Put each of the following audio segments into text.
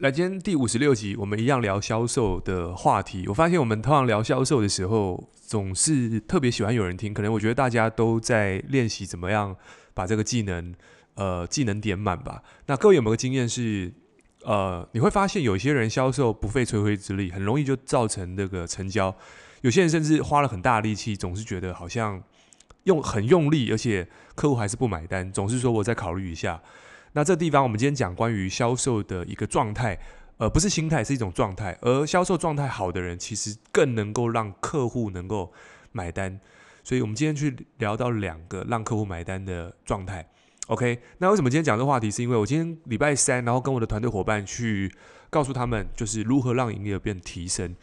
来，今天第五十六集，我们一样聊销售的话题。我发现我们通常聊销售的时候，总是特别喜欢有人听。可能我觉得大家都在练习怎么样把这个技能，呃，技能点满吧。那各位有没有经验是，呃，你会发现有些人销售不费吹灰之力，很容易就造成这个成交。有些人甚至花了很大的力气，总是觉得好像用很用力，而且客户还是不买单，总是说我再考虑一下。那这地方，我们今天讲关于销售的一个状态，呃，不是心态，是一种状态。而销售状态好的人，其实更能够让客户能够买单。所以，我们今天去聊到两个让客户买单的状态。OK，那为什么今天讲这个话题？是因为我今天礼拜三，然后跟我的团队伙伴去告诉他们，就是如何让营业额变提升。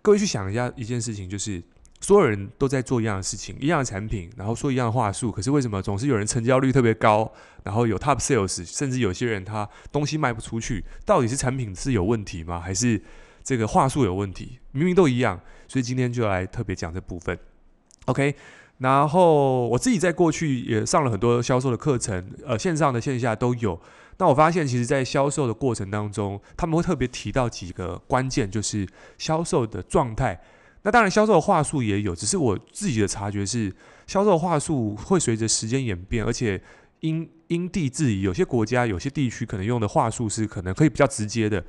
各位去想一下一件事情，就是。所有人都在做一样的事情，一样的产品，然后说一样的话术，可是为什么总是有人成交率特别高，然后有 top sales，甚至有些人他东西卖不出去，到底是产品是有问题吗？还是这个话术有问题？明明都一样，所以今天就来特别讲这部分。OK，然后我自己在过去也上了很多销售的课程，呃，线上的线下都有。那我发现，其实，在销售的过程当中，他们会特别提到几个关键，就是销售的状态。那当然，销售的话术也有，只是我自己的察觉是，销售的话术会随着时间演变，而且因因地制宜，有些国家、有些地区可能用的话术是可能可以比较直接的，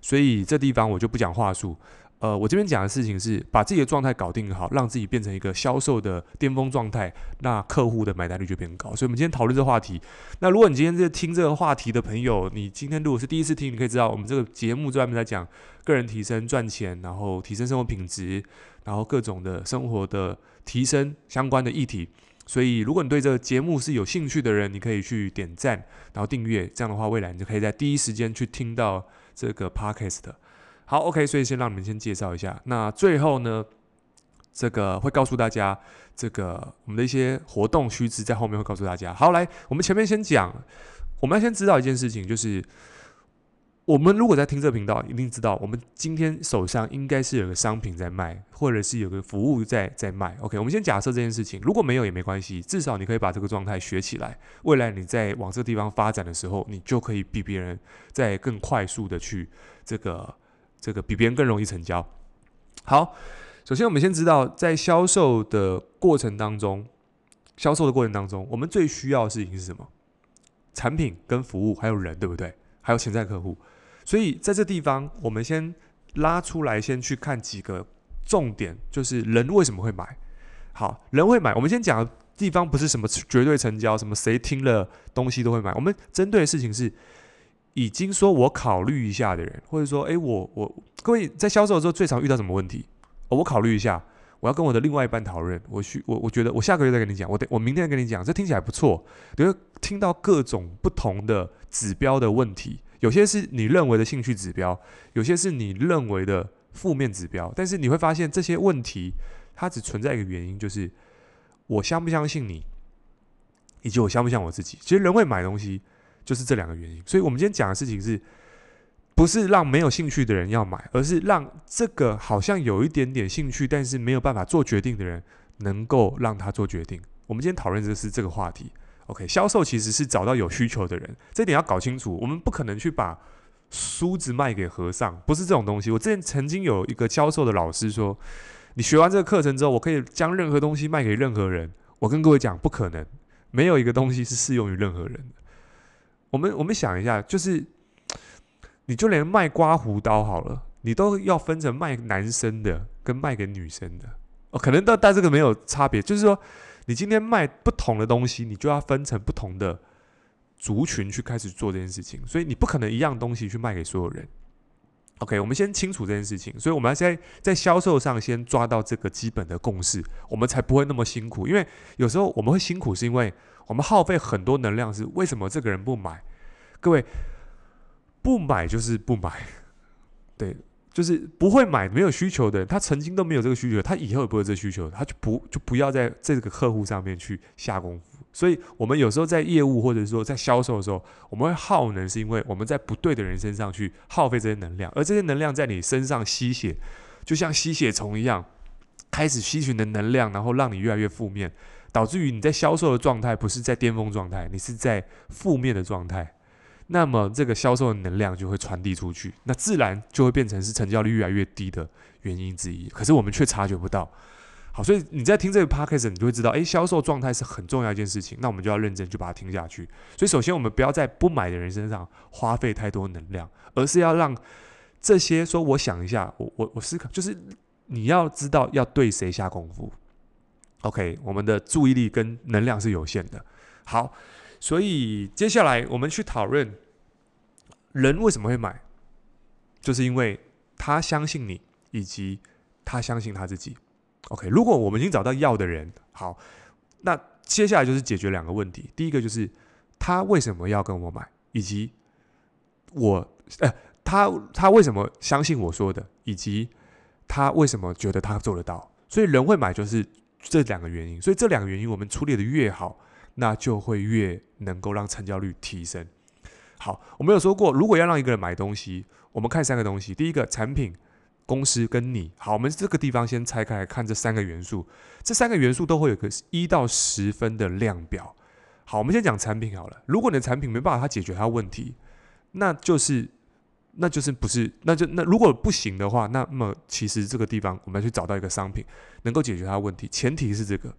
所以这地方我就不讲话术。呃，我这边讲的事情是把自己的状态搞定好，让自己变成一个销售的巅峰状态，那客户的买单率就变高。所以，我们今天讨论这个话题。那如果你今天在听这个话题的朋友，你今天如果是第一次听，你可以知道我们这个节目专门在讲个人提升、赚钱，然后提升生活品质，然后各种的生活的提升相关的议题。所以，如果你对这个节目是有兴趣的人，你可以去点赞，然后订阅。这样的话，未来你就可以在第一时间去听到这个 podcast。好，OK，所以先让你们先介绍一下。那最后呢，这个会告诉大家，这个我们的一些活动须知在后面会告诉大家。好，来，我们前面先讲，我们要先知道一件事情，就是我们如果在听这个频道，一定知道我们今天手上应该是有个商品在卖，或者是有个服务在在卖。OK，我们先假设这件事情，如果没有也没关系，至少你可以把这个状态学起来。未来你在往这个地方发展的时候，你就可以比别人在更快速的去这个。这个比别人更容易成交。好，首先我们先知道，在销售的过程当中，销售的过程当中，我们最需要的事情是什么？产品跟服务，还有人，对不对？还有潜在客户。所以在这地方，我们先拉出来，先去看几个重点，就是人为什么会买。好，人会买。我们先讲的地方不是什么绝对成交，什么谁听了东西都会买。我们针对的事情是。已经说我考虑一下的人，或者说，诶，我我各位在销售的时候最常遇到什么问题？哦，我考虑一下，我要跟我的另外一半讨论。我需我我觉得我下个月再跟你讲，我等我明天再跟你讲，这听起来不错。你会听到各种不同的指标的问题，有些是你认为的兴趣指标，有些是你认为的负面指标。但是你会发现这些问题，它只存在一个原因，就是我相不相信你，以及我相不相信我自己。其实人会买东西。就是这两个原因，所以我们今天讲的事情是，不是让没有兴趣的人要买，而是让这个好像有一点点兴趣，但是没有办法做决定的人，能够让他做决定。我们今天讨论的是这个话题。OK，销售其实是找到有需求的人，这点要搞清楚。我们不可能去把梳子卖给和尚，不是这种东西。我之前曾经有一个销售的老师说，你学完这个课程之后，我可以将任何东西卖给任何人。我跟各位讲，不可能，没有一个东西是适用于任何人的。我们我们想一下，就是你就连卖刮胡刀好了，你都要分成卖男生的跟卖给女生的哦，可能到但这个没有差别，就是说你今天卖不同的东西，你就要分成不同的族群去开始做这件事情，所以你不可能一样东西去卖给所有人。OK，我们先清楚这件事情，所以我们要在在销售上先抓到这个基本的共识，我们才不会那么辛苦，因为有时候我们会辛苦是因为。我们耗费很多能量，是为什么这个人不买？各位不买就是不买，对，就是不会买，没有需求的人，他曾经都没有这个需求，他以后也不会有这个需求，他就不就不要在这个客户上面去下功夫。所以，我们有时候在业务或者说在销售的时候，我们会耗能，是因为我们在不对的人身上去耗费这些能量，而这些能量在你身上吸血，就像吸血虫一样，开始吸取你的能量，然后让你越来越负面。导致于你在销售的状态不是在巅峰状态，你是在负面的状态。那么这个销售的能量就会传递出去，那自然就会变成是成交率越来越低的原因之一。可是我们却察觉不到。好，所以你在听这个 podcast，你就会知道，诶，销售状态是很重要一件事情。那我们就要认真去把它听下去。所以，首先我们不要在不买的人身上花费太多能量，而是要让这些说，我想一下，我我我思考，就是你要知道要对谁下功夫。OK，我们的注意力跟能量是有限的。好，所以接下来我们去讨论人为什么会买，就是因为他相信你，以及他相信他自己。OK，如果我们已经找到要的人，好，那接下来就是解决两个问题。第一个就是他为什么要跟我买，以及我，呃，他他为什么相信我说的，以及他为什么觉得他做得到。所以人会买就是这两个原因。所以这两个原因我们处理得越好，那就会越能够让成交率提升。好，我们有说过，如果要让一个人买东西，我们看三个东西。第一个，产品。公司跟你好，我们这个地方先拆开来看这三个元素，这三个元素都会有个一到十分的量表。好，我们先讲产品好了。如果你的产品没办法它解决它问题，那就是那就是不是那就那如果不行的话，那么其实这个地方我们要去找到一个商品能够解决它问题，前提是这个。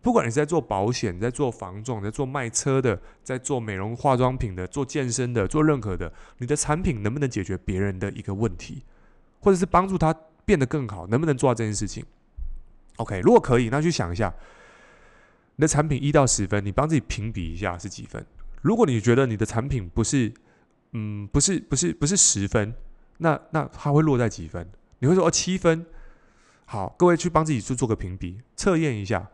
不管你是在做保险，在做防撞，在做卖车的，在做美容化妆品的，做健身的，做任何的，你的产品能不能解决别人的一个问题？或者是帮助他变得更好，能不能做到这件事情？OK，如果可以，那去想一下，你的产品一到十分，你帮自己评比一下是几分？如果你觉得你的产品不是，嗯，不是，不是，不是十分，那那它会落在几分？你会说哦，七分。好，各位去帮自己去做个评比，测验一下。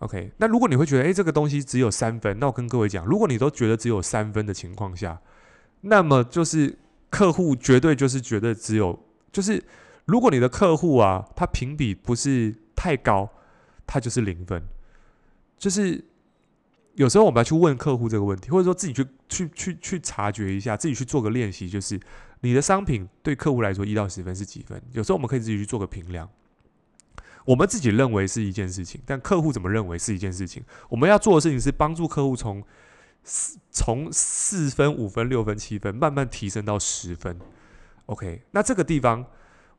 OK，那如果你会觉得，诶，这个东西只有三分，那我跟各位讲，如果你都觉得只有三分的情况下，那么就是客户绝对就是觉得只有。就是，如果你的客户啊，他评比不是太高，他就是零分。就是有时候我们要去问客户这个问题，或者说自己去去去去察觉一下，自己去做个练习，就是你的商品对客户来说一到十分是几分？有时候我们可以自己去做个评量。我们自己认为是一件事情，但客户怎么认为是一件事情？我们要做的事情是帮助客户从四从四分、五分、六分、七分慢慢提升到十分。OK，那这个地方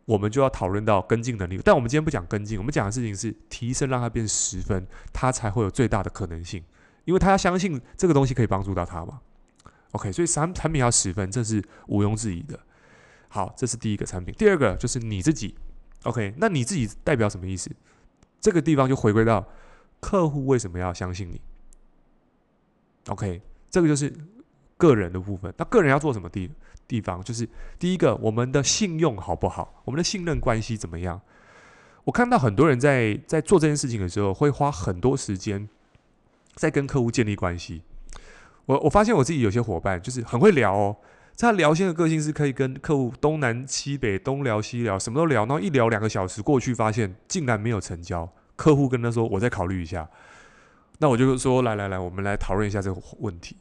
我们就要讨论到跟进能力，但我们今天不讲跟进，我们讲的事情是提升，让它变十分，它才会有最大的可能性，因为他要相信这个东西可以帮助到他嘛。OK，所以产产品要十分，这是毋庸置疑的。好，这是第一个产品，第二个就是你自己。OK，那你自己代表什么意思？这个地方就回归到客户为什么要相信你？OK，这个就是个人的部分，那个人要做什么地？地方就是第一个，我们的信用好不好？我们的信任关系怎么样？我看到很多人在在做这件事情的时候，会花很多时间在跟客户建立关系。我我发现我自己有些伙伴就是很会聊哦，他聊天的个性是可以跟客户东南西北东聊西聊，什么都聊，然后一聊两个小时过去，发现竟然没有成交。客户跟他说：“我再考虑一下。”那我就说：“来来来，我们来讨论一下这个问题。”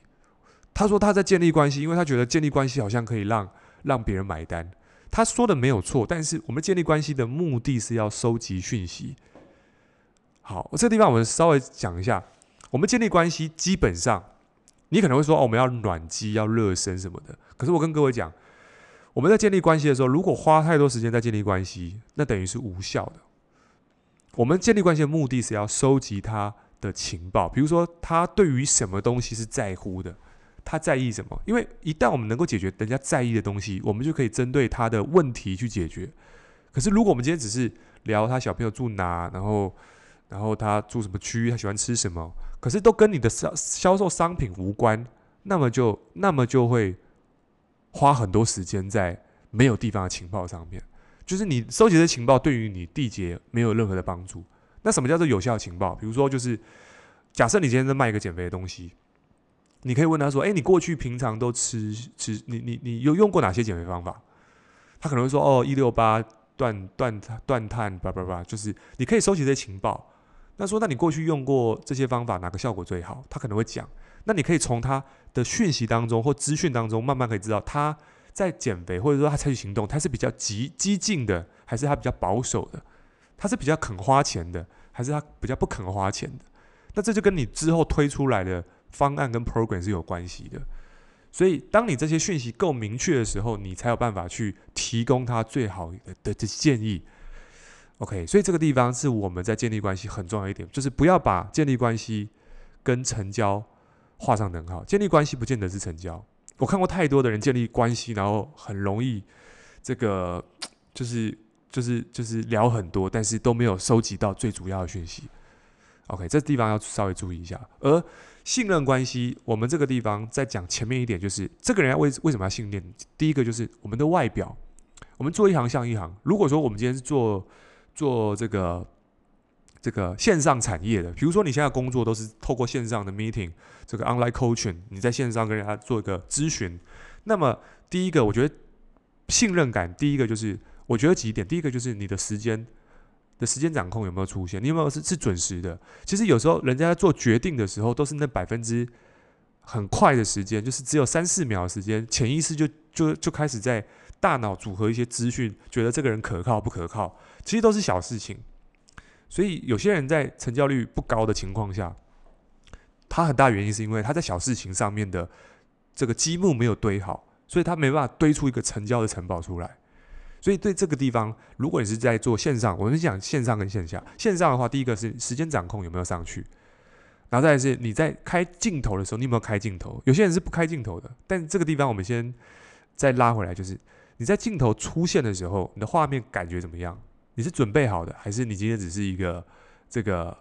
他说他在建立关系，因为他觉得建立关系好像可以让让别人买单。他说的没有错，但是我们建立关系的目的是要收集讯息。好，这个地方我们稍微讲一下，我们建立关系基本上，你可能会说哦，我们要暖机、要热身什么的。可是我跟各位讲，我们在建立关系的时候，如果花太多时间在建立关系，那等于是无效的。我们建立关系的目的是要收集他的情报，比如说他对于什么东西是在乎的。他在意什么？因为一旦我们能够解决人家在意的东西，我们就可以针对他的问题去解决。可是，如果我们今天只是聊他小朋友住哪，然后，然后他住什么区域，他喜欢吃什么，可是都跟你的销销售商品无关，那么就那么就会花很多时间在没有地方的情报上面。就是你收集的情报对于你缔结没有任何的帮助。那什么叫做有效情报？比如说，就是假设你今天在卖一个减肥的东西。你可以问他说：“哎，你过去平常都吃吃，你你你有用过哪些减肥方法？”他可能会说：“哦，一六八断断断碳，叭叭叭。”就是你可以收集这些情报。那说：“那你过去用过这些方法，哪个效果最好？”他可能会讲。那你可以从他的讯息当中或资讯当中，慢慢可以知道他在减肥，或者说他采取行动，他是比较激激进的，还是他比较保守的？他是比较肯花钱的，还是他比较不肯花钱的？那这就跟你之后推出来的。方案跟 program 是有关系的，所以，当你这些讯息够明确的时候，你才有办法去提供他最好的的的建议。OK，所以这个地方是我们在建立关系很重要一点，就是不要把建立关系跟成交画上等号。建立关系不见得是成交。我看过太多的人建立关系，然后很容易这个就是就是就是聊很多，但是都没有收集到最主要的讯息。OK，这地方要稍微注意一下。而信任关系，我们这个地方再讲前面一点，就是这个人为为什么要信任？第一个就是我们的外表，我们做一行像一行。如果说我们今天是做做这个这个线上产业的，比如说你现在工作都是透过线上的 meeting，这个 online coaching，你在线上跟人家做一个咨询，那么第一个我觉得信任感，第一个就是我觉得几点，第一个就是你的时间。的时间掌控有没有出现？你有没有是是准时的？其实有时候人家在做决定的时候，都是那百分之很快的时间，就是只有三四秒的时间，潜意识就就就开始在大脑组合一些资讯，觉得这个人可靠不可靠，其实都是小事情。所以有些人在成交率不高的情况下，他很大原因是因为他在小事情上面的这个积木没有堆好，所以他没办法堆出一个成交的城堡出来。所以对这个地方，如果你是在做线上，我们讲线上跟线下。线上的话，第一个是时间掌控有没有上去，然后再来是你在开镜头的时候，你有没有开镜头？有些人是不开镜头的，但这个地方我们先再拉回来，就是你在镜头出现的时候，你的画面感觉怎么样？你是准备好的，还是你今天只是一个这个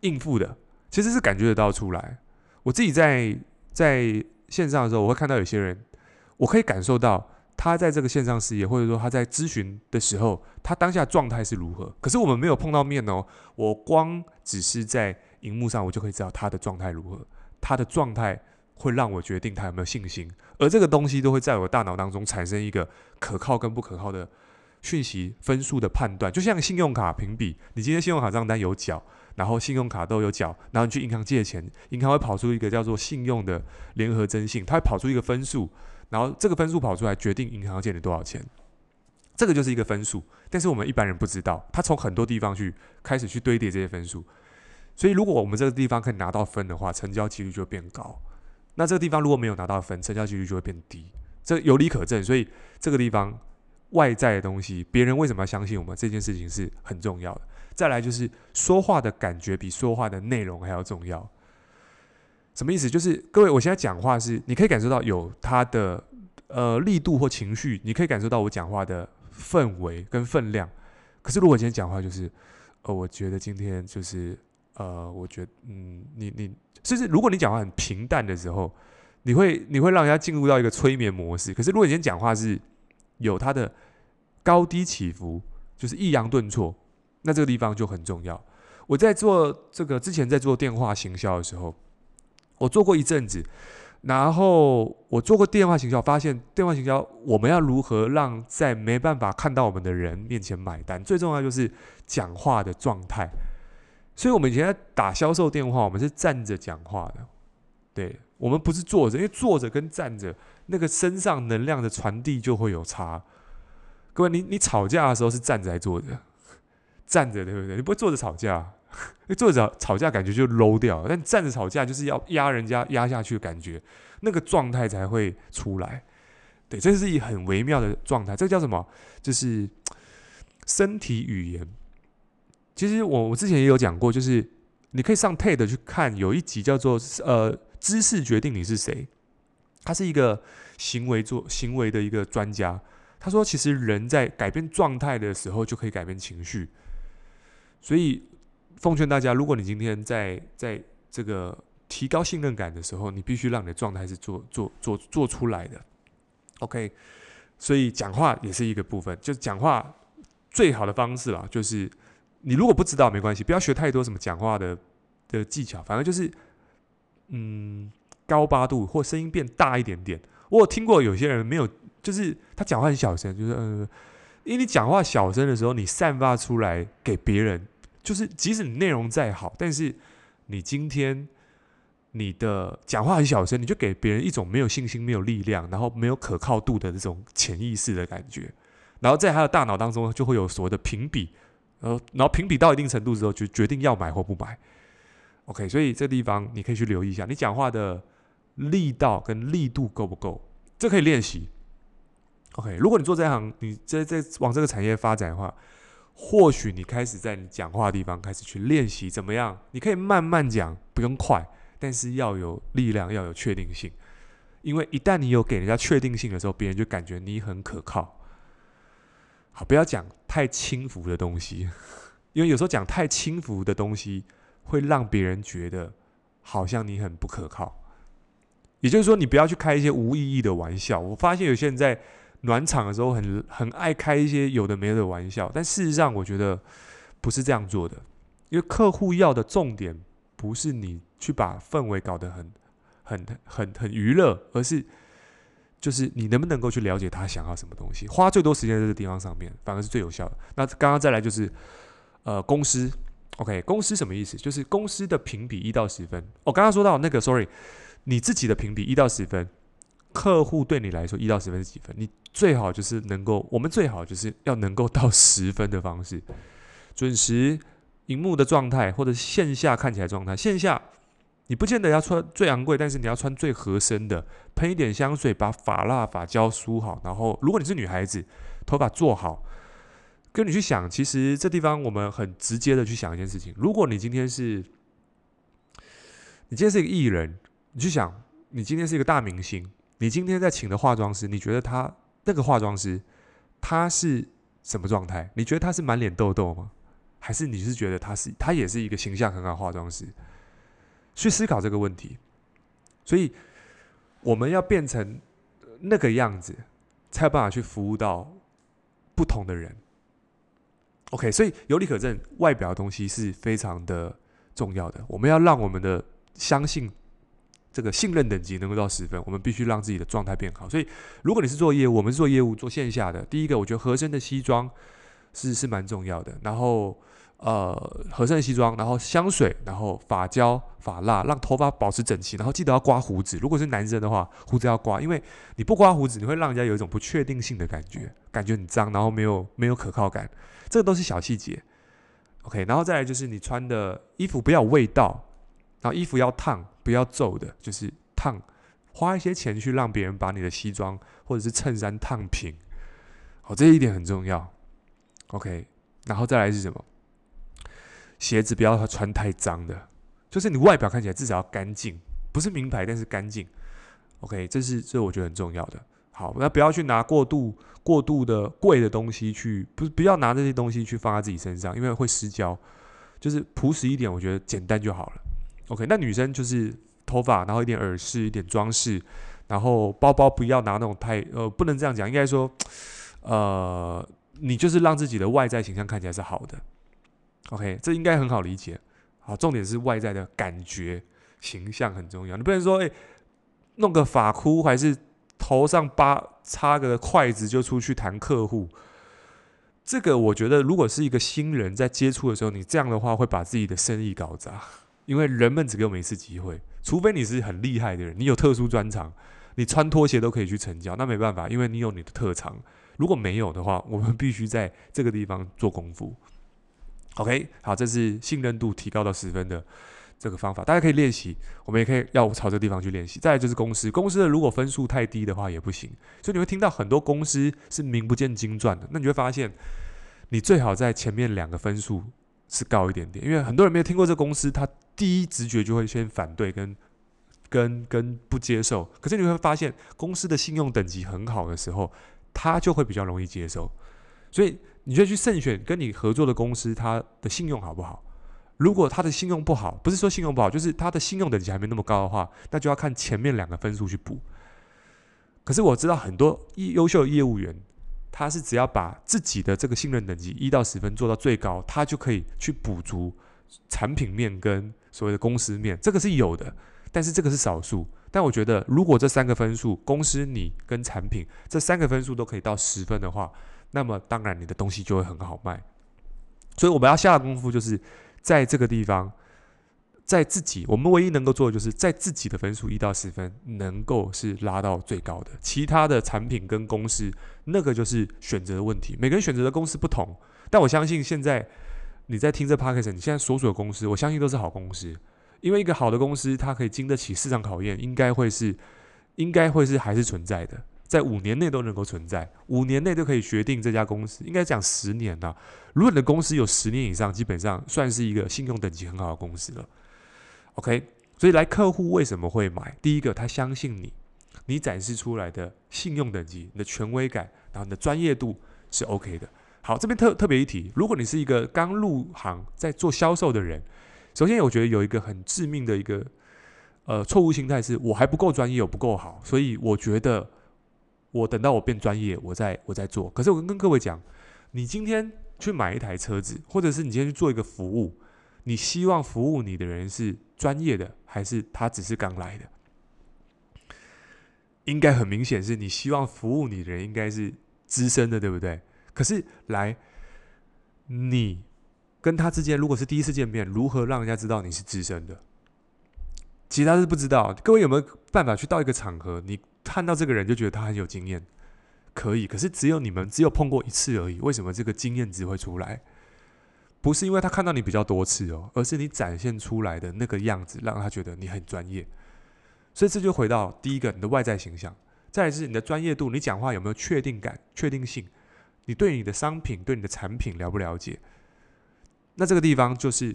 应付的？其实是感觉得到出来。我自己在在线上的时候，我会看到有些人，我可以感受到。他在这个线上事业，或者说他在咨询的时候，他当下状态是如何？可是我们没有碰到面哦，我光只是在荧幕上，我就可以知道他的状态如何。他的状态会让我决定他有没有信心，而这个东西都会在我大脑当中产生一个可靠跟不可靠的讯息分数的判断。就像信用卡评比，你今天信用卡账单有缴，然后信用卡都有缴，然后你去银行借钱，银行会跑出一个叫做信用的联合征信，它会跑出一个分数。然后这个分数跑出来，决定银行要借你多少钱，这个就是一个分数。但是我们一般人不知道，它从很多地方去开始去堆叠这些分数。所以如果我们这个地方可以拿到分的话，成交几率就会变高。那这个地方如果没有拿到分，成交几率就会变低。这有理可证。所以这个地方外在的东西，别人为什么要相信我们这件事情是很重要的。再来就是说话的感觉比说话的内容还要重要。什么意思？就是各位，我现在讲话是，你可以感受到有它的呃力度或情绪，你可以感受到我讲话的氛围跟分量。可是如果今天讲话就是，呃，我觉得今天就是，呃，我觉得，嗯，你你，甚至如果你讲话很平淡的时候，你会你会让人家进入到一个催眠模式。可是如果你今天讲话是有它的高低起伏，就是抑扬顿挫，那这个地方就很重要。我在做这个之前在做电话行销的时候。我做过一阵子，然后我做过电话行销，发现电话行销我们要如何让在没办法看到我们的人面前买单，最重要就是讲话的状态。所以，我们以前在打销售电话，我们是站着讲话的，对，我们不是坐着，因为坐着跟站着那个身上能量的传递就会有差。各位，你你吵架的时候是站着还是坐着？站着对不对？你不会坐着吵架。因为坐着吵架感觉就 low 掉，但站着吵架就是要压人家压下去的感觉，那个状态才会出来。对，这是一很微妙的状态，这叫什么？就是 身体语言。其实我我之前也有讲过，就是你可以上 TED 去看，有一集叫做“呃，知识决定你是谁”，他是一个行为做行为的一个专家。他说，其实人在改变状态的时候，就可以改变情绪，所以。奉劝大家，如果你今天在在这个提高信任感的时候，你必须让你的状态是做做做做出来的。OK，所以讲话也是一个部分，就是讲话最好的方式啦，就是你如果不知道没关系，不要学太多什么讲话的的技巧，反正就是嗯高八度或声音变大一点点。我有听过有些人没有，就是他讲话很小声，就是嗯，因为你讲话小声的时候，你散发出来给别人。就是，即使你内容再好，但是你今天你的讲话很小声，你就给别人一种没有信心、没有力量，然后没有可靠度的这种潜意识的感觉。然后在他的大脑当中，就会有所谓的评比，然后然后评比到一定程度之后，就决定要买或不买。OK，所以这地方你可以去留意一下，你讲话的力道跟力度够不够？这可以练习。OK，如果你做这行，你在在往这个产业发展的话，或许你开始在你讲话的地方开始去练习怎么样？你可以慢慢讲，不用快，但是要有力量，要有确定性。因为一旦你有给人家确定性的时候，别人就感觉你很可靠。好，不要讲太轻浮的东西，因为有时候讲太轻浮的东西会让别人觉得好像你很不可靠。也就是说，你不要去开一些无意义的玩笑。我发现有些人在暖场的时候很很爱开一些有的没的玩笑，但事实上我觉得不是这样做的，因为客户要的重点不是你去把氛围搞得很很很很娱乐，而是就是你能不能够去了解他想要什么东西，花最多时间在这个地方上面，反而是最有效的。那刚刚再来就是呃公司，OK，公司什么意思？就是公司的评比一到十分。我刚刚说到那个，sorry。你自己的评比一到十分，客户对你来说一到十分是几分？你最好就是能够，我们最好就是要能够到十分的方式，准时、荧幕的状态或者线下看起来状态。线下你不见得要穿最昂贵，但是你要穿最合身的，喷一点香水，把发蜡、发胶梳好。然后，如果你是女孩子，头发做好，跟你去想，其实这地方我们很直接的去想一件事情：如果你今天是，你今天是一个艺人。你去想，你今天是一个大明星，你今天在请的化妆师，你觉得他那个化妆师他是什么状态？你觉得他是满脸痘痘吗？还是你是觉得他是他也是一个形象很好化妆师？去思考这个问题。所以我们要变成那个样子，才有办法去服务到不同的人。OK，所以有理可证，外表的东西是非常的重要的。我们要让我们的相信。这个信任等级能够到十分，我们必须让自己的状态变好。所以，如果你是做业务，我们是做业务做线下的，第一个，我觉得合身的西装是是蛮重要的。然后，呃，合身的西装，然后香水，然后发胶、发蜡，让头发保持整齐。然后记得要刮胡子，如果是男生的话，胡子要刮，因为你不刮胡子，你会让人家有一种不确定性的感觉，感觉很脏，然后没有没有可靠感。这个都是小细节。OK，然后再来就是你穿的衣服不要味道，然后衣服要烫。不要皱的，就是烫，花一些钱去让别人把你的西装或者是衬衫烫平，好，这一点很重要。OK，然后再来是什么？鞋子不要穿太脏的，就是你外表看起来至少要干净，不是名牌，但是干净。OK，这是这我觉得很重要的。好，那不要去拿过度过度的贵的东西去，不不要拿这些东西去放在自己身上，因为会失焦。就是朴实一点，我觉得简单就好了。OK，那女生就是头发，然后一点耳饰，一点装饰，然后包包不要拿那种太呃，不能这样讲，应该说，呃，你就是让自己的外在形象看起来是好的。OK，这应该很好理解。好，重点是外在的感觉形象很重要。你不能说，哎，弄个发箍，还是头上扒插个筷子就出去谈客户。这个我觉得，如果是一个新人在接触的时候，你这样的话会把自己的生意搞砸。因为人们只给我们一次机会，除非你是很厉害的人，你有特殊专长，你穿拖鞋都可以去成交，那没办法，因为你有你的特长。如果没有的话，我们必须在这个地方做功夫。OK，好，这是信任度提高到十分的这个方法，大家可以练习，我们也可以要朝这个地方去练习。再来就是公司，公司的如果分数太低的话也不行，所以你会听到很多公司是名不见经传的，那你会发现，你最好在前面两个分数。是高一点点，因为很多人没有听过这公司，他第一直觉就会先反对跟跟跟不接受。可是你会发现，公司的信用等级很好的时候，他就会比较容易接受。所以你就去慎选跟你合作的公司，他的信用好不好？如果他的信用不好，不是说信用不好，就是他的信用等级还没那么高的话，那就要看前面两个分数去补。可是我知道很多优秀的业务员。他是只要把自己的这个信任等级一到十分做到最高，他就可以去补足产品面跟所谓的公司面，这个是有的，但是这个是少数。但我觉得，如果这三个分数，公司你跟产品这三个分数都可以到十分的话，那么当然你的东西就会很好卖。所以我们要下的功夫就是在这个地方。在自己，我们唯一能够做的，就是在自己的分数一到十分，能够是拉到最高的。其他的产品跟公司，那个就是选择的问题。每个人选择的公司不同，但我相信现在你在听这 podcast，你现在所属的公司，我相信都是好公司，因为一个好的公司，它可以经得起市场考验，应该会是，应该会是还是存在的，在五年内都能够存在，五年内都可以决定这家公司。应该讲十年呐，如果你的公司有十年以上，基本上算是一个信用等级很好的公司了。OK，所以来客户为什么会买？第一个，他相信你，你展示出来的信用等级、你的权威感，然后你的专业度是 OK 的。好，这边特特别一提，如果你是一个刚入行在做销售的人。首先，我觉得有一个很致命的一个呃错误心态是，我还不够专业，我不够好，所以我觉得我等到我变专业，我再我再做。可是我跟各位讲，你今天去买一台车子，或者是你今天去做一个服务，你希望服务你的人是专业的，还是他只是刚来的？应该很明显是你希望服务你的人应该是资深的，对不对？可是来你。跟他之间，如果是第一次见面，如何让人家知道你是资深的？其他是不知道。各位有没有办法去到一个场合，你看到这个人就觉得他很有经验？可以，可是只有你们只有碰过一次而已。为什么这个经验值会出来？不是因为他看到你比较多次哦，而是你展现出来的那个样子，让他觉得你很专业。所以这就回到第一个，你的外在形象；再来是你的专业度，你讲话有没有确定感、确定性？你对你的商品、对你的产品了不了解？那这个地方就是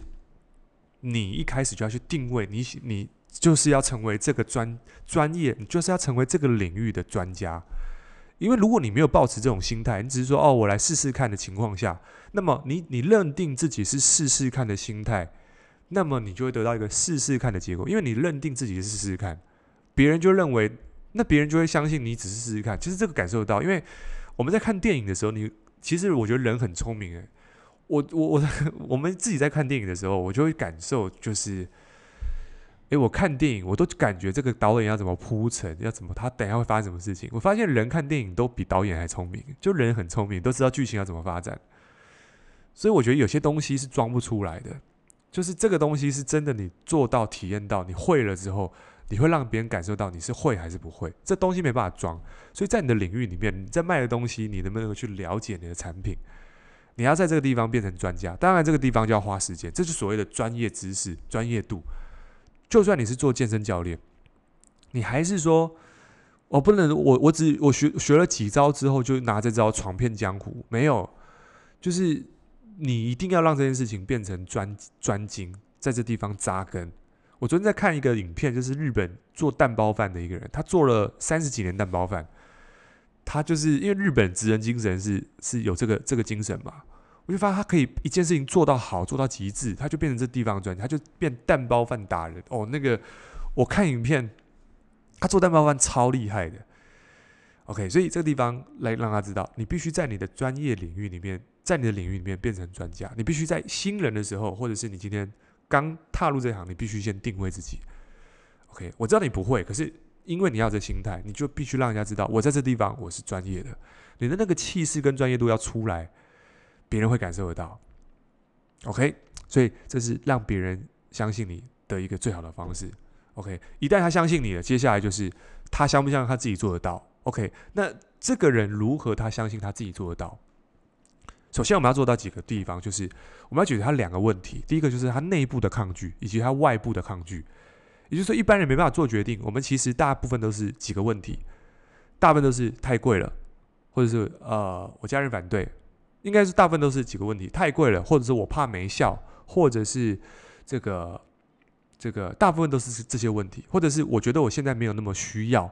你一开始就要去定位，你你就是要成为这个专专业，你就是要成为这个领域的专家。因为如果你没有保持这种心态，你只是说哦，我来试试看的情况下，那么你你认定自己是试试看的心态，那么你就会得到一个试试看的结果。因为你认定自己是试试看，别人就认为，那别人就会相信你只是试试看。其实这个感受得到，因为我们在看电影的时候，你其实我觉得人很聪明诶。我我我我们自己在看电影的时候，我就会感受就是，诶，我看电影我都感觉这个导演要怎么铺陈，要怎么他等一下会发生什么事情。我发现人看电影都比导演还聪明，就人很聪明，都知道剧情要怎么发展。所以我觉得有些东西是装不出来的，就是这个东西是真的，你做到体验到，你会了之后，你会让别人感受到你是会还是不会。这东西没办法装，所以在你的领域里面，你在卖的东西，你能不能够去了解你的产品？你要在这个地方变成专家，当然这个地方就要花时间，这是所谓的专业知识、专业度。就算你是做健身教练，你还是说，我不能，我我只我学学了几招之后就拿这招闯遍江湖，没有，就是你一定要让这件事情变成专专精，在这地方扎根。我昨天在看一个影片，就是日本做蛋包饭的一个人，他做了三十几年蛋包饭。他就是因为日本职人精神是是有这个这个精神嘛，我就发现他可以一件事情做到好，做到极致，他就变成这地方专家，他就变蛋包饭达人哦。那个我看影片，他做蛋包饭超厉害的。OK，所以这个地方来让他知道，你必须在你的专业领域里面，在你的领域里面变成专家。你必须在新人的时候，或者是你今天刚踏入这行，你必须先定位自己。OK，我知道你不会，可是。因为你要这心态，你就必须让人家知道，我在这地方我是专业的。你的那个气势跟专业度要出来，别人会感受得到。OK，所以这是让别人相信你的一个最好的方式。OK，一旦他相信你了，接下来就是他相不相信他自己做得到。OK，那这个人如何他相信他自己做得到？首先我们要做到几个地方，就是我们要解决他两个问题。第一个就是他内部的抗拒，以及他外部的抗拒。也就是说，一般人没办法做决定。我们其实大部分都是几个问题，大部分都是太贵了，或者是呃，我家人反对。应该是大部分都是几个问题：太贵了，或者是我怕没效，或者是这个这个，大部分都是这些问题，或者是我觉得我现在没有那么需要。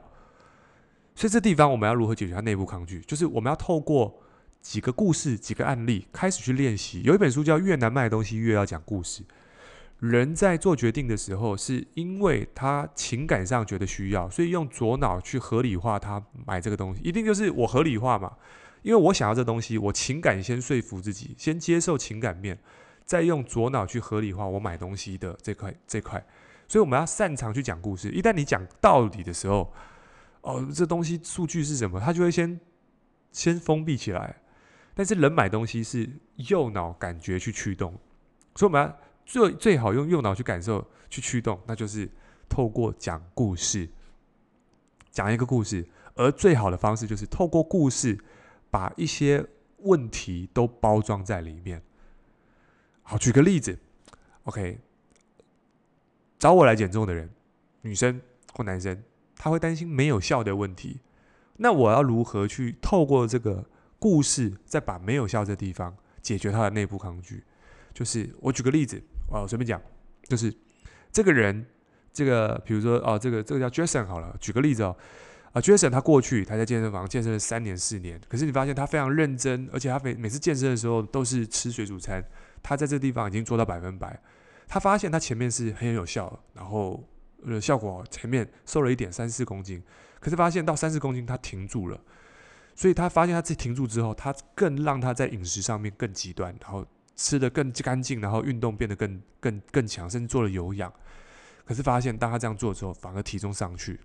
所以这地方我们要如何解决它内部抗拒？就是我们要透过几个故事、几个案例开始去练习。有一本书叫《越难卖的东西越要讲故事》。人在做决定的时候，是因为他情感上觉得需要，所以用左脑去合理化他买这个东西，一定就是我合理化嘛。因为我想要这东西，我情感先说服自己，先接受情感面，再用左脑去合理化我买东西的这块这块。所以我们要擅长去讲故事。一旦你讲道理的时候，哦，这东西数据是什么？他就会先先封闭起来。但是人买东西是右脑感觉去驱动，所以我们要。最最好用右脑去感受、去驱动，那就是透过讲故事，讲一个故事。而最好的方式就是透过故事，把一些问题都包装在里面。好，举个例子，OK，找我来减重的人，女生或男生，他会担心没有效的问题。那我要如何去透过这个故事，再把没有效的地方解决他的内部抗拒？就是我举个例子，我随便讲，就是这个人，这个比如说哦，这个这个叫 Jason 好了，举个例子哦，啊 Jason 他过去他在健身房健身了三年四年，可是你发现他非常认真，而且他每每次健身的时候都是吃水煮餐，他在这地方已经做到百分百。他发现他前面是很有效，然后呃效果前面瘦了一点三四公斤，可是发现到三四公斤他停住了，所以他发现他自己停住之后，他更让他在饮食上面更极端，然后吃得更干净，然后运动变得更更更强，甚至做了有氧。可是发现当他这样做之后，反而体重上去，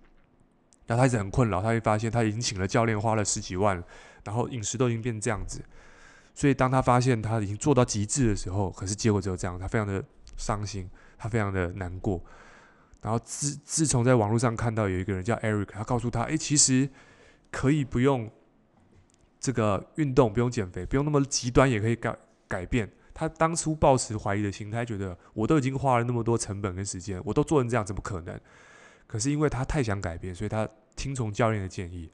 然后他一直很困扰，他会发现他已经请了教练，花了十几万，然后饮食都已经变成这样子，所以当他发现他已经做到极致的时候，可是结果只有这样，他非常的。伤心，他非常的难过。然后自自从在网络上看到有一个人叫 Eric，他告诉他：“哎，其实可以不用这个运动，不用减肥，不用那么极端，也可以改改变。”他当初抱持怀疑的心态，觉得我都已经花了那么多成本跟时间，我都做成这样，怎么可能？可是因为他太想改变，所以他听从教练的建议。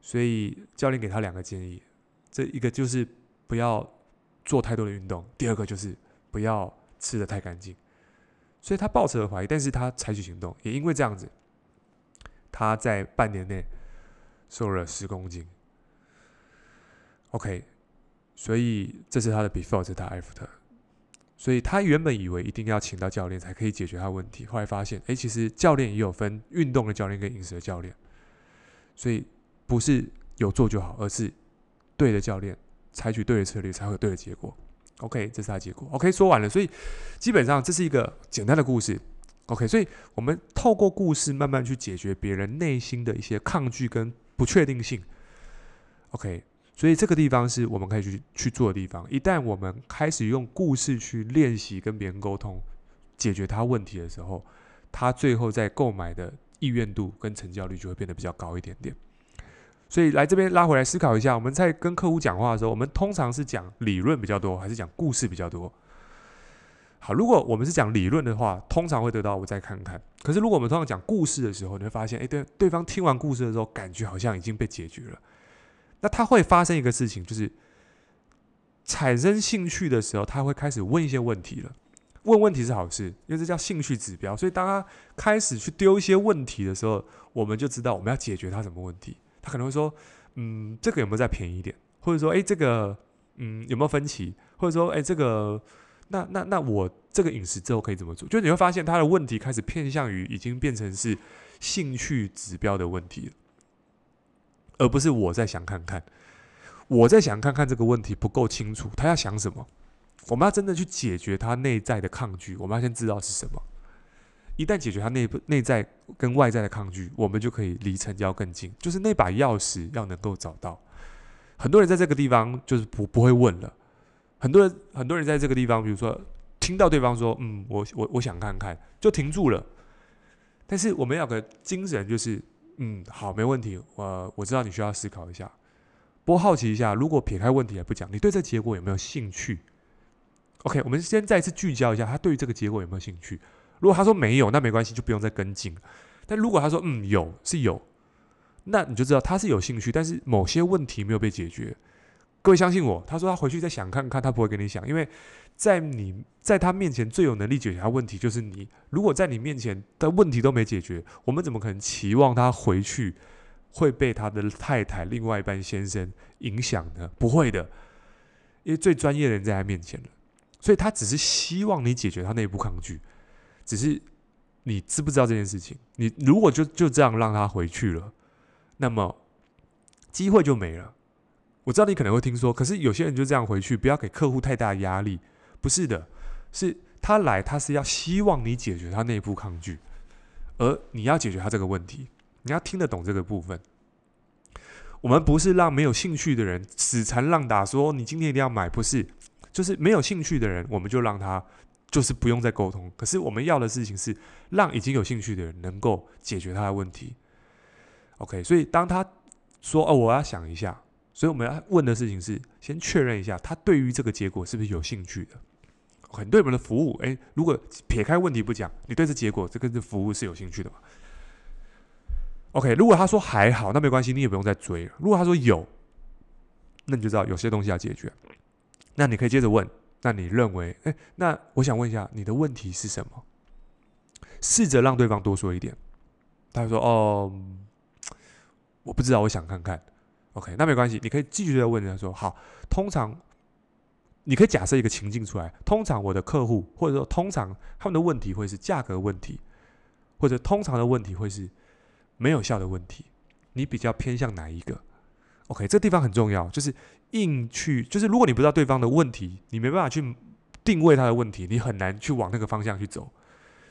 所以教练给他两个建议：这一个就是不要做太多的运动；第二个就是不要。吃得太干净，所以他抱持了怀疑，但是他采取行动，也因为这样子，他在半年内瘦了十公斤。OK，所以这是他的 before，这是他 after。所以他原本以为一定要请到教练才可以解决他问题，后来发现，哎，其实教练也有分运动的教练跟饮食的教练，所以不是有做就好，而是对的教练采取对的策略，才会有对的结果。OK，这是他结果。OK，说完了，所以基本上这是一个简单的故事。OK，所以我们透过故事慢慢去解决别人内心的一些抗拒跟不确定性。OK，所以这个地方是我们可以去去做的地方。一旦我们开始用故事去练习跟别人沟通，解决他问题的时候，他最后在购买的意愿度跟成交率就会变得比较高一点点。所以来这边拉回来思考一下，我们在跟客户讲话的时候，我们通常是讲理论比较多，还是讲故事比较多？好，如果我们是讲理论的话，通常会得到我再看看。可是如果我们通常讲故事的时候，你会发现，哎，对，对方听完故事的时候，感觉好像已经被解决了。那他会发生一个事情，就是产生兴趣的时候，他会开始问一些问题了。问问题是好事，因为这叫兴趣指标。所以当他开始去丢一些问题的时候，我们就知道我们要解决他什么问题。他可能会说：“嗯，这个有没有再便宜一点？或者说，哎，这个，嗯，有没有分歧？或者说，哎，这个，那那那我这个饮食之后可以怎么做？就你会发现他的问题开始偏向于已经变成是兴趣指标的问题了，而不是我在想看看，我在想看看这个问题不够清楚，他要想什么？我们要真的去解决他内在的抗拒，我们要先知道是什么。”一旦解决他内部内在跟外在的抗拒，我们就可以离成交更近。就是那把钥匙要能够找到。很多人在这个地方就是不不会问了。很多人很多人在这个地方，比如说听到对方说：“嗯，我我我想看看”，就停住了。但是我们要个精神，就是嗯，好，没问题。我我知道你需要思考一下。不过好奇一下，如果撇开问题也不讲，你对这结果有没有兴趣？OK，我们先再次聚焦一下，他对于这个结果有没有兴趣？如果他说没有，那没关系，就不用再跟进。但如果他说嗯有是有，那你就知道他是有兴趣，但是某些问题没有被解决。各位相信我，他说他回去再想看看，他不会跟你想，因为在你在他面前最有能力解决他问题就是你。如果在你面前的问题都没解决，我们怎么可能期望他回去会被他的太太、另外一半先生影响呢？不会的，因为最专业的人在他面前了，所以他只是希望你解决他内部抗拒。只是你知不知道这件事情？你如果就就这样让他回去了，那么机会就没了。我知道你可能会听说，可是有些人就这样回去，不要给客户太大压力。不是的，是他来，他是要希望你解决他内部抗拒，而你要解决他这个问题，你要听得懂这个部分。我们不是让没有兴趣的人死缠烂打，说你今天一定要买，不是，就是没有兴趣的人，我们就让他。就是不用再沟通，可是我们要的事情是让已经有兴趣的人能够解决他的问题。OK，所以当他说“哦，我要想一下”，所以我们要问的事情是先确认一下他对于这个结果是不是有兴趣的。很对我们的服务，诶，如果撇开问题不讲，你对这结果这个服务是有兴趣的吗？OK，如果他说还好，那没关系，你也不用再追了。如果他说有，那你就知道有些东西要解决。那你可以接着问，那你认为，诶，那我想问一下，你的问题是什么？试着让对方多说一点。他说：“哦，我不知道，我想看看。”OK，那没关系，你可以继续的问他说：“好，通常你可以假设一个情境出来。通常我的客户，或者说通常他们的问题会是价格问题，或者通常的问题会是没有效的问题。你比较偏向哪一个？OK，这地方很重要，就是硬去，就是如果你不知道对方的问题，你没办法去定位他的问题，你很难去往那个方向去走。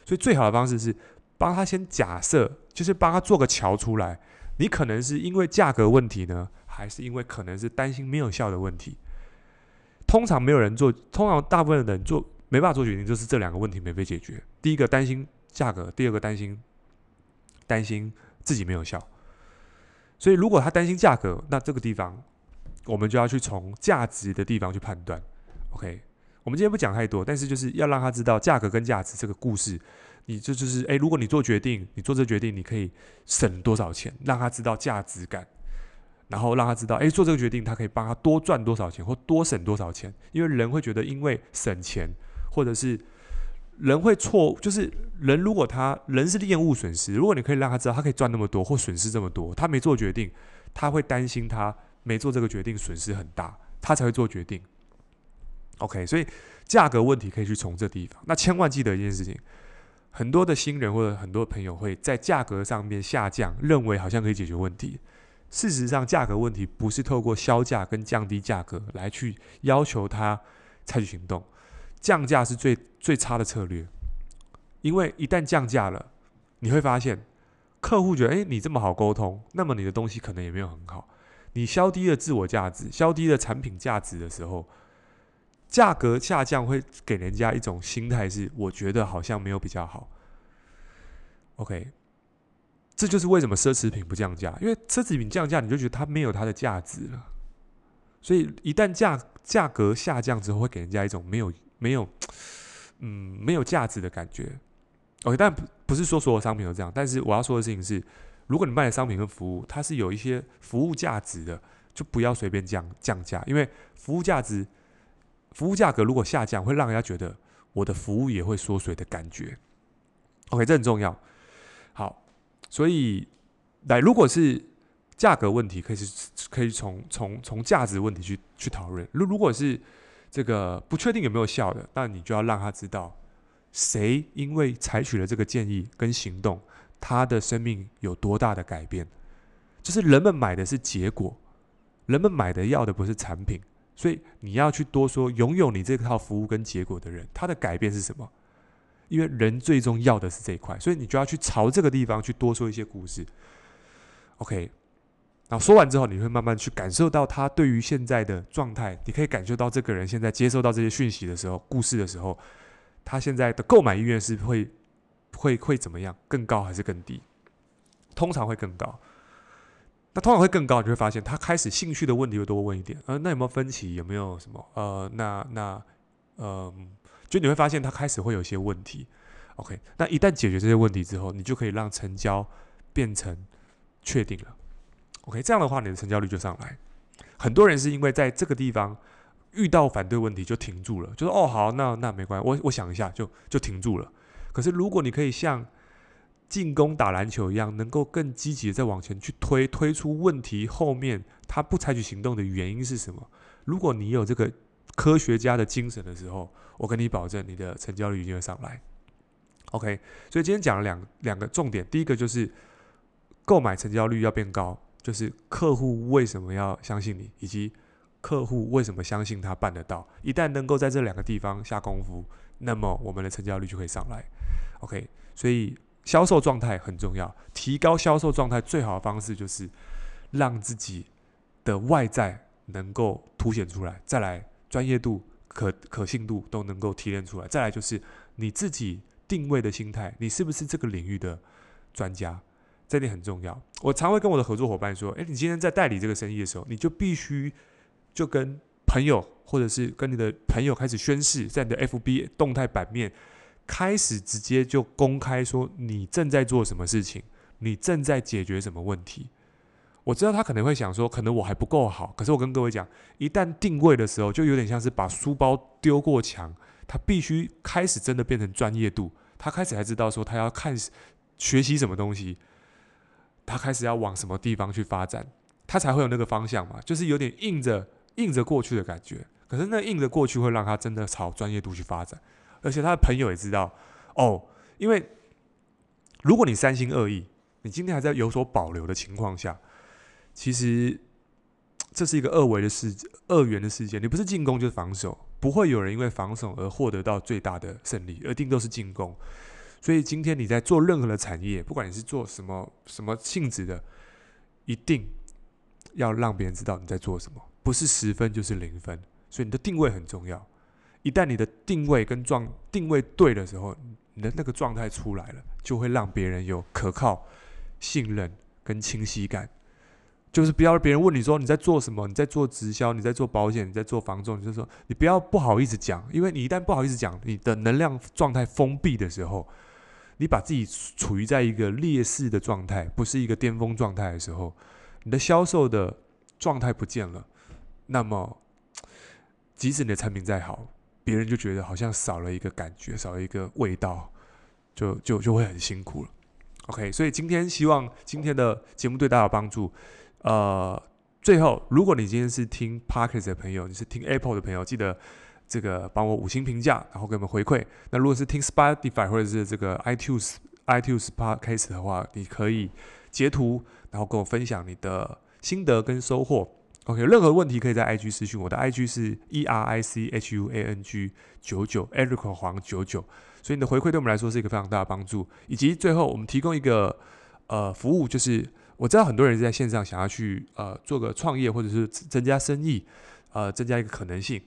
所以最好的方式是帮他先假设，就是帮他做个桥出来。你可能是因为价格问题呢，还是因为可能是担心没有效的问题？通常没有人做，通常大部分的人做没办法做决定，就是这两个问题没被解决。第一个担心价格，第二个担心担心自己没有效。所以如果他担心价格，那这个地方我们就要去从价值的地方去判断。OK。我们今天不讲太多，但是就是要让他知道价格跟价值这个故事。你这就，是诶，如果你做决定，你做这决定，你可以省多少钱，让他知道价值感，然后让他知道，诶，做这个决定，他可以帮他多赚多少钱或多省多少钱。因为人会觉得，因为省钱，或者是人会错，就是人如果他人是厌恶损失，如果你可以让他知道，他可以赚那么多或损失这么多，他没做决定，他会担心他没做这个决定损失很大，他才会做决定。OK，所以价格问题可以去从这地方。那千万记得一件事情，很多的新人或者很多朋友会在价格上面下降，认为好像可以解决问题。事实上，价格问题不是透过削价跟降低价格来去要求他采取行动。降价是最最差的策略，因为一旦降价了，你会发现客户觉得，诶，你这么好沟通，那么你的东西可能也没有很好。你削低了自我价值，削低了产品价值的时候。价格下降会给人家一种心态是，我觉得好像没有比较好。OK，这就是为什么奢侈品不降价，因为奢侈品降价，你就觉得它没有它的价值了。所以一旦价价格下降之后，会给人家一种没有没有嗯没有价值的感觉。OK，但不是说所有商品都这样，但是我要说的事情是，如果你卖的商品跟服务它是有一些服务价值的，就不要随便降降价，因为服务价值。服务价格如果下降，会让人家觉得我的服务也会缩水的感觉。OK，这很重要。好，所以来，如果是价格问题，可以是可以从从从价值问题去去讨论。如如果是这个不确定有没有效的，那你就要让他知道，谁因为采取了这个建议跟行动，他的生命有多大的改变。就是人们买的是结果，人们买的要的不是产品。所以你要去多说，拥有你这套服务跟结果的人，他的改变是什么？因为人最终要的是这一块，所以你就要去朝这个地方去多说一些故事。OK，然后说完之后，你会慢慢去感受到他对于现在的状态，你可以感受到这个人现在接收到这些讯息的时候，故事的时候，他现在的购买意愿是会会会怎么样？更高还是更低？通常会更高。那通常会更高，你会发现他开始兴趣的问题会多问一点。呃，那有没有分歧？有没有什么？呃，那那呃，就你会发现他开始会有些问题。OK，那一旦解决这些问题之后，你就可以让成交变成确定了。OK，这样的话你的成交率就上来。很多人是因为在这个地方遇到反对问题就停住了，就说哦好，那那没关系，我我想一下就就停住了。可是如果你可以像进攻打篮球一样，能够更积极的再往前去推，推出问题后面他不采取行动的原因是什么？如果你有这个科学家的精神的时候，我跟你保证，你的成交率一定会上来。OK，所以今天讲了两两个重点，第一个就是购买成交率要变高，就是客户为什么要相信你，以及客户为什么相信他办得到。一旦能够在这两个地方下功夫，那么我们的成交率就可以上来。OK，所以。销售状态很重要，提高销售状态最好的方式就是让自己的外在能够凸显出来，再来专业度、可可信度都能够提炼出来，再来就是你自己定位的心态，你是不是这个领域的专家？这点很重要。我常会跟我的合作伙伴说：“诶，你今天在代理这个生意的时候，你就必须就跟朋友或者是跟你的朋友开始宣誓，在你的 FB 动态版面开始直接就公开说你正在做什么事情，你正在解决什么问题。我知道他可能会想说，可能我还不够好。可是我跟各位讲，一旦定位的时候，就有点像是把书包丢过墙，他必须开始真的变成专业度。他开始才知道说，他要看学习什么东西，他开始要往什么地方去发展，他才会有那个方向嘛。就是有点硬着硬着过去的感觉。可是那硬着过去会让他真的朝专业度去发展，而且他的朋友也知道哦，因为如果你三心二意，你今天还在有所保留的情况下。其实这是一个二维的世界，二元的世界。你不是进攻就是防守，不会有人因为防守而获得到最大的胜利，而一定都是进攻。所以今天你在做任何的产业，不管你是做什么什么性质的，一定要让别人知道你在做什么，不是十分就是零分。所以你的定位很重要。一旦你的定位跟状定位对的时候，你的那个状态出来了，就会让别人有可靠、信任跟清晰感。就是不要别人问你说你在做什么，你在做直销，你在做保险，你在做房仲，就是说你不要不好意思讲，因为你一旦不好意思讲，你的能量状态封闭的时候，你把自己处于在一个劣势的状态，不是一个巅峰状态的时候，你的销售的状态不见了，那么即使你的产品再好，别人就觉得好像少了一个感觉，少了一个味道，就就就会很辛苦了。OK，所以今天希望今天的节目对大家有帮助。呃，最后，如果你今天是听 Podcast 的朋友，你是听 Apple 的朋友，记得这个帮我五星评价，然后给我们回馈。那如果是听 Spotify 或者是这个 iTunes iTunes Podcast 的话，你可以截图，然后跟我分享你的心得跟收获。OK，任何问题可以在 IG 私讯，我的 IG 是 E R I C H U A N G 九九 Eric 黄九九。所以你的回馈对我们来说是一个非常大的帮助。以及最后，我们提供一个呃服务，就是。我知道很多人在线上想要去呃做个创业或者是增加生意，呃增加一个可能性。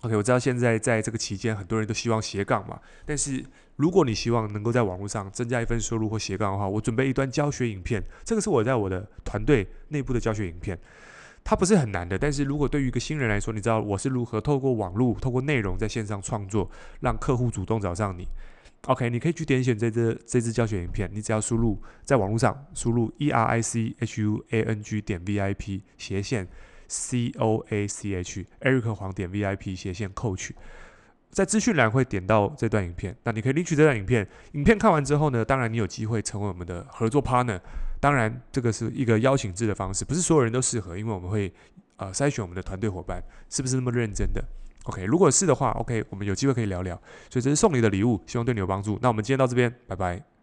OK，我知道现在在这个期间很多人都希望斜杠嘛，但是如果你希望能够在网络上增加一份收入或斜杠的话，我准备一段教学影片，这个是我在我的团队内部的教学影片，它不是很难的，但是如果对于一个新人来说，你知道我是如何透过网络、透过内容在线上创作，让客户主动找上你。OK，你可以去点选这支这支教学影片，你只要输入在网络上输入 E R I C H U A N G 点 V I P 斜线 C O A C H，Eric 黄点 V I P 斜线 Coach，在资讯栏会点到这段影片，那你可以领取这段影片。影片看完之后呢，当然你有机会成为我们的合作 partner。当然，这个是一个邀请制的方式，不是所有人都适合，因为我们会呃筛选我们的团队伙伴是不是那么认真的。OK，如果是的话，OK，我们有机会可以聊聊。所以这是送你的礼物，希望对你有帮助。那我们今天到这边，拜拜。